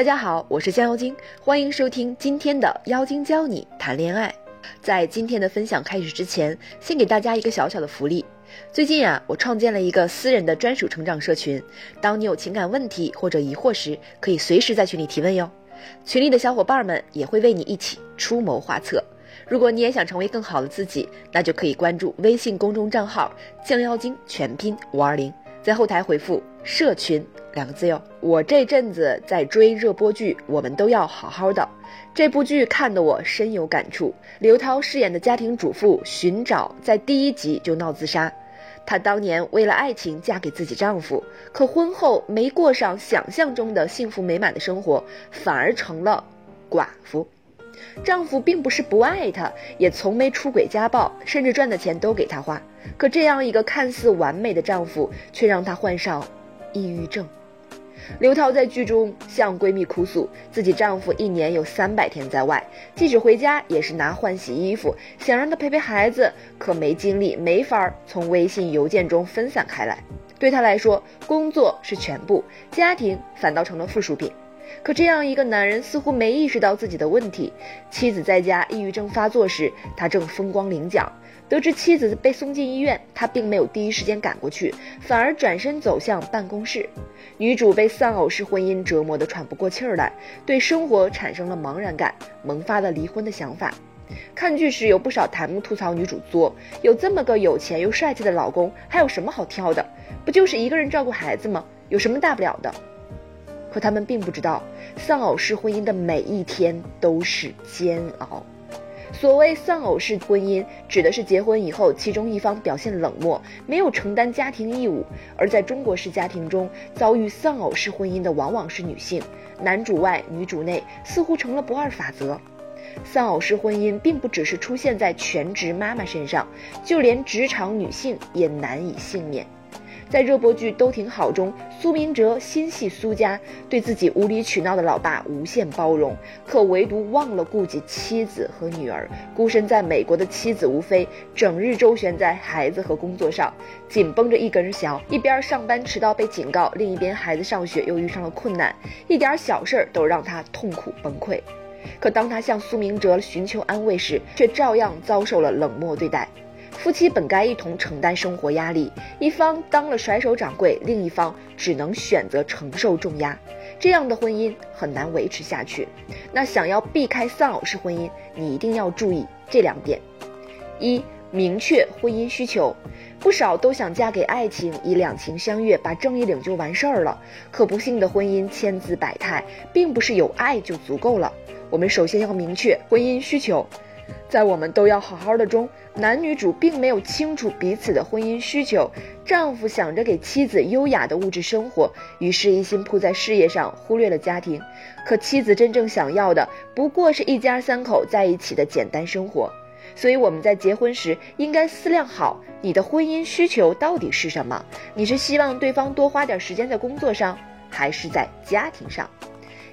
大家好，我是江妖精，欢迎收听今天的妖精教你谈恋爱。在今天的分享开始之前，先给大家一个小小的福利。最近啊，我创建了一个私人的专属成长社群，当你有情感问题或者疑惑时，可以随时在群里提问哟。群里的小伙伴们也会为你一起出谋划策。如果你也想成为更好的自己，那就可以关注微信公众账号“降妖精”全拼五二零，在后台回复“社群”两个字哟。我这阵子在追热播剧，我们都要好好的。这部剧看得我深有感触。刘涛饰演的家庭主妇寻找，在第一集就闹自杀。她当年为了爱情嫁给自己丈夫，可婚后没过上想象中的幸福美满的生活，反而成了寡妇。丈夫并不是不爱她，也从没出轨家暴，甚至赚的钱都给她花。可这样一个看似完美的丈夫，却让她患上抑郁症。刘涛在剧中向闺蜜哭诉，自己丈夫一年有三百天在外，即使回家也是拿换洗衣服，想让她陪陪孩子，可没精力，没法从微信邮件中分散开来。对她来说，工作是全部，家庭反倒成了附属品。可这样一个男人似乎没意识到自己的问题。妻子在家抑郁症发作时，他正风光领奖。得知妻子被送进医院，他并没有第一时间赶过去，反而转身走向办公室。女主被丧偶式婚姻折磨得喘不过气儿来，对生活产生了茫然感，萌发了离婚的想法。看剧时有不少弹幕吐槽女主作，有这么个有钱又帅气的老公，还有什么好挑的？不就是一个人照顾孩子吗？有什么大不了的？可他们并不知道，丧偶式婚姻的每一天都是煎熬。所谓丧偶式婚姻，指的是结婚以后，其中一方表现冷漠，没有承担家庭义务。而在中国式家庭中，遭遇丧偶式婚姻的往往是女性，男主外女主内，似乎成了不二法则。丧偶式婚姻并不只是出现在全职妈妈身上，就连职场女性也难以幸免。在热播剧《都挺好》中，苏明哲心系苏家，对自己无理取闹的老爸无限包容，可唯独忘了顾及妻子和女儿。孤身在美国的妻子吴非，整日周旋在孩子和工作上，紧绷着一根弦，一边上班迟到被警告，另一边孩子上学又遇上了困难，一点小事儿都让他痛苦崩溃。可当他向苏明哲寻求安慰时，却照样遭受了冷漠对待。夫妻本该一同承担生活压力，一方当了甩手掌柜，另一方只能选择承受重压，这样的婚姻很难维持下去。那想要避开丧偶式婚姻，你一定要注意这两点：一、明确婚姻需求。不少都想嫁给爱情，以两情相悦，把正义领就完事儿了。可不幸的婚姻千姿百态，并不是有爱就足够了。我们首先要明确婚姻需求。在我们都要好好的中，男女主并没有清楚彼此的婚姻需求。丈夫想着给妻子优雅的物质生活，于是一心扑在事业上，忽略了家庭。可妻子真正想要的，不过是一家三口在一起的简单生活。所以我们在结婚时，应该思量好你的婚姻需求到底是什么？你是希望对方多花点时间在工作上，还是在家庭上？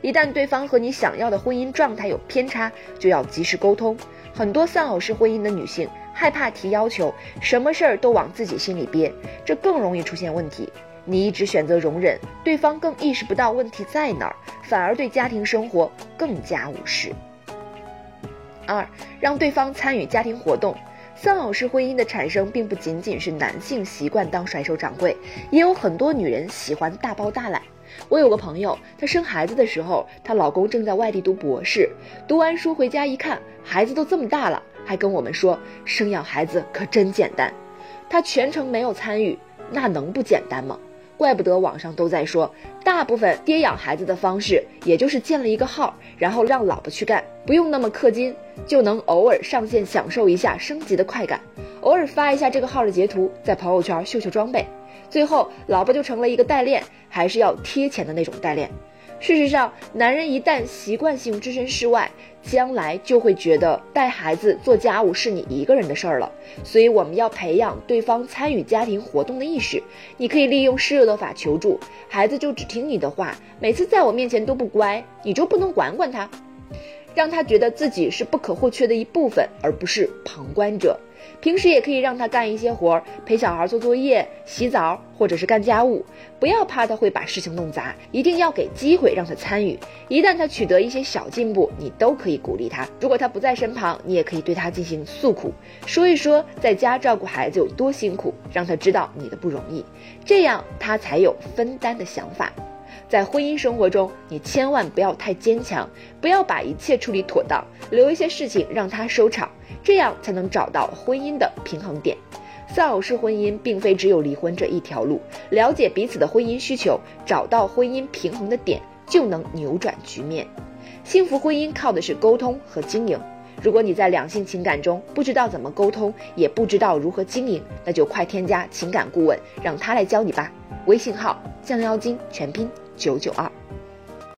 一旦对方和你想要的婚姻状态有偏差，就要及时沟通。很多丧偶式婚姻的女性害怕提要求，什么事儿都往自己心里憋，这更容易出现问题。你一直选择容忍，对方更意识不到问题在哪儿，反而对家庭生活更加无视。二，让对方参与家庭活动。丧偶式婚姻的产生，并不仅仅是男性习惯当甩手掌柜，也有很多女人喜欢大包大揽。我有个朋友，她生孩子的时候，她老公正在外地读博士，读完书回家一看，孩子都这么大了，还跟我们说生养孩子可真简单。她全程没有参与，那能不简单吗？怪不得网上都在说，大部分爹养孩子的方式，也就是建了一个号，然后让老婆去干，不用那么氪金，就能偶尔上线享受一下升级的快感，偶尔发一下这个号的截图，在朋友圈秀秀装备。最后，老婆就成了一个代练，还是要贴钱的那种代练。事实上，男人一旦习惯性置身事外，将来就会觉得带孩子、做家务是你一个人的事儿了。所以，我们要培养对方参与家庭活动的意识。你可以利用施热的法求助，孩子就只听你的话，每次在我面前都不乖，你就不能管管他，让他觉得自己是不可或缺的一部分，而不是旁观者。平时也可以让他干一些活儿，陪小孩做作业、洗澡，或者是干家务。不要怕他会把事情弄砸，一定要给机会让他参与。一旦他取得一些小进步，你都可以鼓励他。如果他不在身旁，你也可以对他进行诉苦，说一说在家照顾孩子有多辛苦，让他知道你的不容易，这样他才有分担的想法。在婚姻生活中，你千万不要太坚强，不要把一切处理妥当，留一些事情让他收场，这样才能找到婚姻的平衡点。丧偶式婚姻并非只有离婚这一条路，了解彼此的婚姻需求，找到婚姻平衡的点，就能扭转局面。幸福婚姻靠的是沟通和经营。如果你在两性情感中不知道怎么沟通，也不知道如何经营，那就快添加情感顾问，让他来教你吧。微信号降妖精全拼九九二。